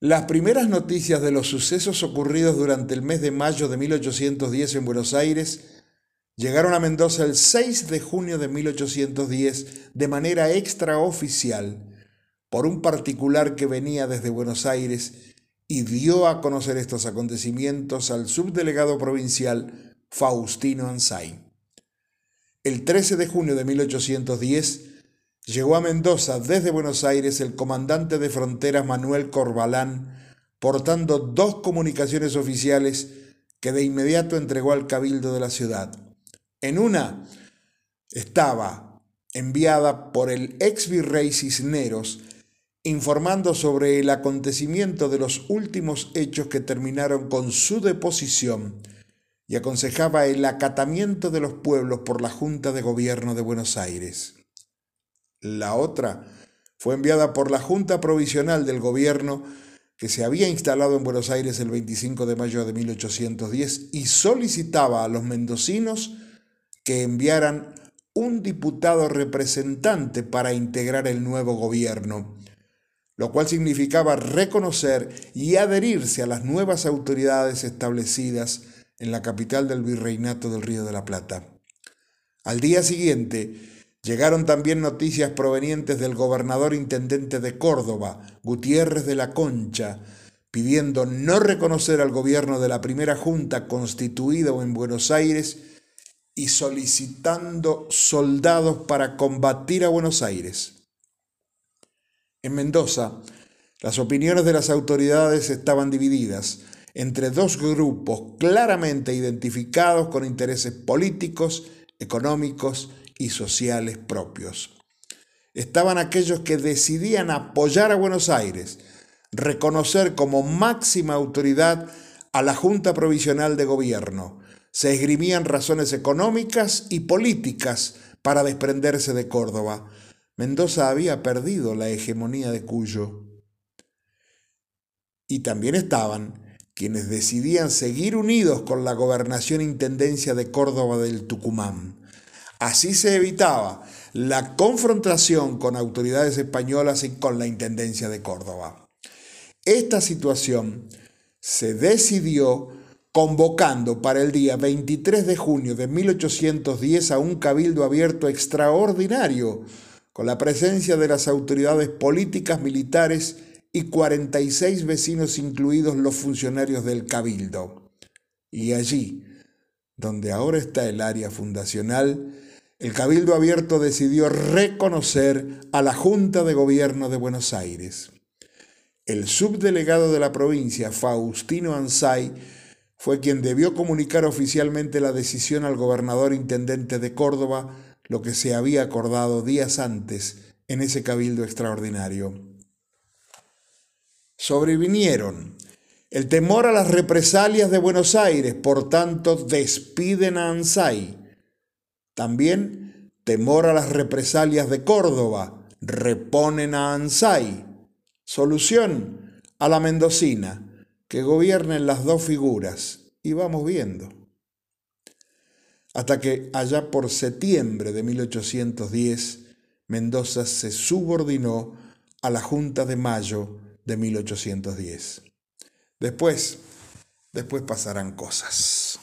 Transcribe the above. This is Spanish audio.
Las primeras noticias de los sucesos ocurridos durante el mes de mayo de 1810 en Buenos Aires llegaron a Mendoza el 6 de junio de 1810 de manera extraoficial por un particular que venía desde Buenos Aires y dio a conocer estos acontecimientos al subdelegado provincial Faustino Ansay. El 13 de junio de 1810 Llegó a Mendoza desde Buenos Aires el comandante de fronteras Manuel Corbalán, portando dos comunicaciones oficiales que de inmediato entregó al cabildo de la ciudad. En una estaba enviada por el ex virrey Cisneros, informando sobre el acontecimiento de los últimos hechos que terminaron con su deposición y aconsejaba el acatamiento de los pueblos por la Junta de Gobierno de Buenos Aires. La otra fue enviada por la Junta Provisional del Gobierno que se había instalado en Buenos Aires el 25 de mayo de 1810 y solicitaba a los mendocinos que enviaran un diputado representante para integrar el nuevo gobierno, lo cual significaba reconocer y adherirse a las nuevas autoridades establecidas en la capital del virreinato del Río de la Plata. Al día siguiente, Llegaron también noticias provenientes del gobernador intendente de Córdoba, Gutiérrez de la Concha, pidiendo no reconocer al gobierno de la primera junta constituida en Buenos Aires y solicitando soldados para combatir a Buenos Aires. En Mendoza, las opiniones de las autoridades estaban divididas entre dos grupos claramente identificados con intereses políticos, económicos y sociales propios. Estaban aquellos que decidían apoyar a Buenos Aires, reconocer como máxima autoridad a la Junta Provisional de Gobierno. Se esgrimían razones económicas y políticas para desprenderse de Córdoba. Mendoza había perdido la hegemonía de Cuyo. Y también estaban quienes decidían seguir unidos con la gobernación intendencia de Córdoba del Tucumán. Así se evitaba la confrontación con autoridades españolas y con la Intendencia de Córdoba. Esta situación se decidió convocando para el día 23 de junio de 1810 a un cabildo abierto extraordinario, con la presencia de las autoridades políticas, militares y 46 vecinos, incluidos los funcionarios del cabildo. Y allí, donde ahora está el área fundacional, el Cabildo Abierto decidió reconocer a la Junta de Gobierno de Buenos Aires. El subdelegado de la provincia, Faustino Ansay, fue quien debió comunicar oficialmente la decisión al gobernador intendente de Córdoba, lo que se había acordado días antes en ese cabildo extraordinario. Sobrevinieron el temor a las represalias de Buenos Aires, por tanto despiden a Ansay también temor a las represalias de Córdoba, reponen a Ansay. Solución a la mendocina, que gobiernen las dos figuras. Y vamos viendo. Hasta que allá por septiembre de 1810, Mendoza se subordinó a la Junta de Mayo de 1810. Después, después pasarán cosas.